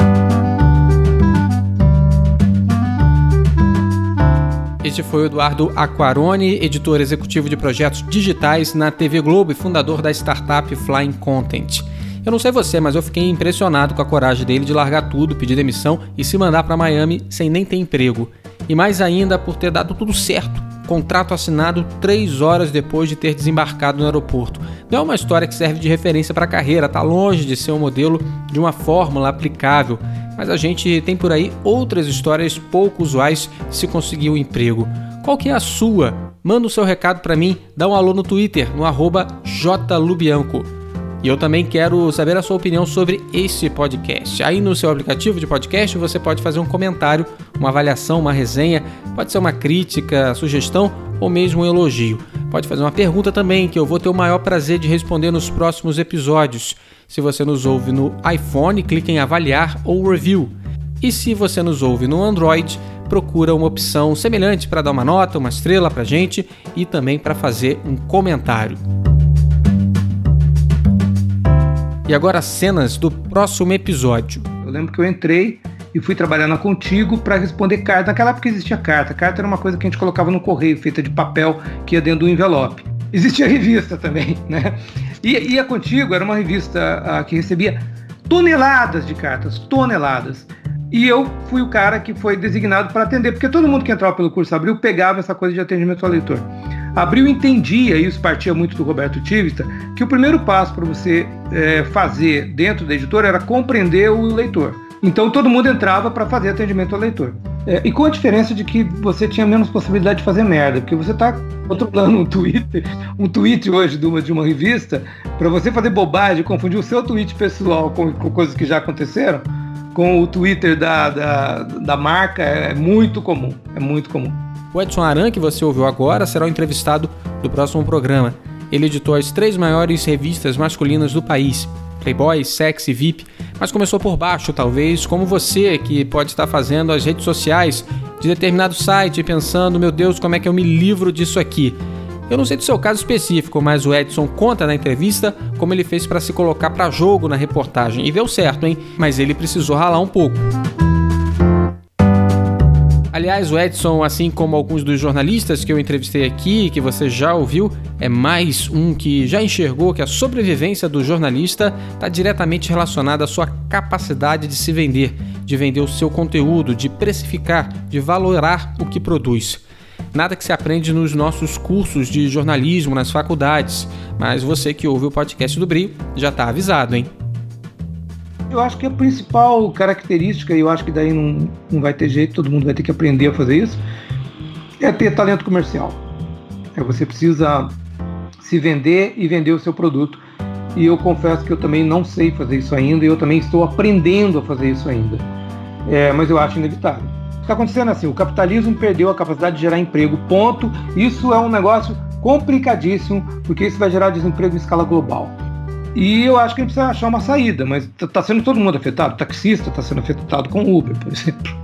Este foi o Eduardo Aquarone, editor executivo de projetos digitais na TV Globo e fundador da startup Flying Content. Eu não sei você, mas eu fiquei impressionado com a coragem dele de largar tudo, pedir demissão e se mandar para Miami sem nem ter emprego. E mais ainda por ter dado tudo certo. Contrato assinado três horas depois de ter desembarcado no aeroporto. Não é uma história que serve de referência para a carreira, está longe de ser um modelo de uma fórmula aplicável mas a gente tem por aí outras histórias pouco usuais se conseguir um emprego. Qual que é a sua? Manda o seu recado para mim, dá um alô no Twitter, no arroba jlubianco. E eu também quero saber a sua opinião sobre este podcast. Aí no seu aplicativo de podcast você pode fazer um comentário, uma avaliação, uma resenha, pode ser uma crítica, sugestão ou mesmo um elogio. Pode fazer uma pergunta também que eu vou ter o maior prazer de responder nos próximos episódios. Se você nos ouve no iPhone, clique em avaliar ou review. E se você nos ouve no Android, procura uma opção semelhante para dar uma nota, uma estrela para gente e também para fazer um comentário. E agora cenas do próximo episódio. Eu lembro que eu entrei e fui trabalhar na Contigo para responder carta. Naquela época existia carta. Carta era uma coisa que a gente colocava no correio, feita de papel, que ia dentro do envelope. Existia revista também, né? E, e a Contigo era uma revista uh, que recebia toneladas de cartas, toneladas. E eu fui o cara que foi designado para atender, porque todo mundo que entrava pelo curso Abril pegava essa coisa de atendimento ao leitor. Abril entendia, e isso partia muito do Roberto Tivista, que o primeiro passo para você é, fazer dentro da editora era compreender o leitor. Então todo mundo entrava para fazer atendimento ao leitor. É, e com a diferença de que você tinha menos possibilidade de fazer merda, porque você está controlando um tweet, um tweet hoje de uma, de uma revista, para você fazer bobagem, confundir o seu tweet pessoal com, com coisas que já aconteceram, com o Twitter da, da, da marca é muito comum. É muito comum. O Edson Aran, que você ouviu agora, será o entrevistado do próximo programa. Ele editou as três maiores revistas masculinas do país: Playboy, Sexy, VIP, mas começou por baixo, talvez, como você que pode estar fazendo as redes sociais de determinado site pensando, meu Deus, como é que eu me livro disso aqui? Eu não sei do seu caso específico, mas o Edson conta na entrevista como ele fez para se colocar para jogo na reportagem e deu certo, hein? Mas ele precisou ralar um pouco. Aliás, o Edson, assim como alguns dos jornalistas que eu entrevistei aqui, que você já ouviu, é mais um que já enxergou que a sobrevivência do jornalista está diretamente relacionada à sua capacidade de se vender, de vender o seu conteúdo, de precificar, de valorar o que produz. Nada que se aprende nos nossos cursos de jornalismo nas faculdades, mas você que ouve o podcast do Brio já está avisado, hein? Eu acho que a principal característica, e eu acho que daí não, não vai ter jeito, todo mundo vai ter que aprender a fazer isso, é ter talento comercial. É você precisa se vender e vender o seu produto. E eu confesso que eu também não sei fazer isso ainda, e eu também estou aprendendo a fazer isso ainda. É, mas eu acho inevitável. Está acontecendo assim, o capitalismo perdeu a capacidade de gerar emprego, ponto. Isso é um negócio complicadíssimo, porque isso vai gerar desemprego em escala global. E eu acho que a gente precisa achar uma saída, mas está tá sendo todo mundo afetado. O taxista está sendo afetado com Uber, por exemplo.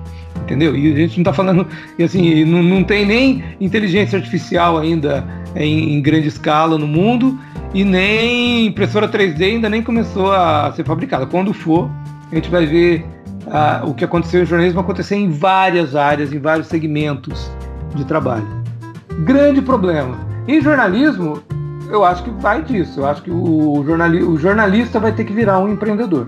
Entendeu? E a gente não está falando. E assim, não, não tem nem inteligência artificial ainda em, em grande escala no mundo, e nem impressora 3D ainda nem começou a ser fabricada. Quando for, a gente vai ver uh, o que aconteceu em jornalismo acontecer em várias áreas, em vários segmentos de trabalho. Grande problema. Em jornalismo, eu acho que vai disso. Eu acho que o, jornali o jornalista vai ter que virar um empreendedor.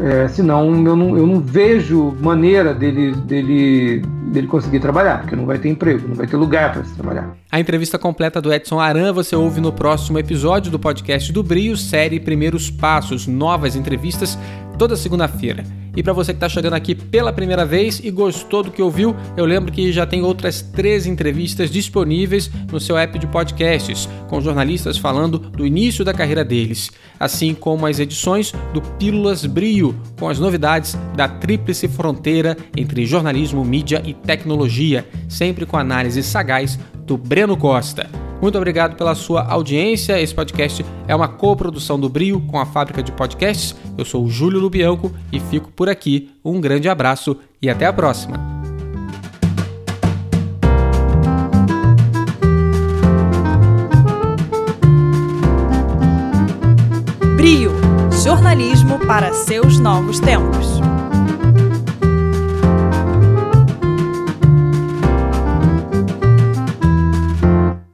É, senão eu não, eu não vejo maneira dele, dele, dele conseguir trabalhar, porque não vai ter emprego, não vai ter lugar para se trabalhar. A entrevista completa do Edson Aran você ouve no próximo episódio do podcast do Brio, série Primeiros Passos, novas entrevistas toda segunda-feira. E para você que está chegando aqui pela primeira vez e gostou do que ouviu, eu lembro que já tem outras três entrevistas disponíveis no seu app de podcasts, com jornalistas falando do início da carreira deles, assim como as edições do Pílulas Brio, com as novidades da tríplice fronteira entre jornalismo, mídia e tecnologia, sempre com análise sagaz do Breno Costa. Muito obrigado pela sua audiência. Esse podcast é uma coprodução do Brio com a Fábrica de Podcasts. Eu sou o Júlio Lubianco e fico por aqui. Um grande abraço e até a próxima. Brio jornalismo para seus novos tempos.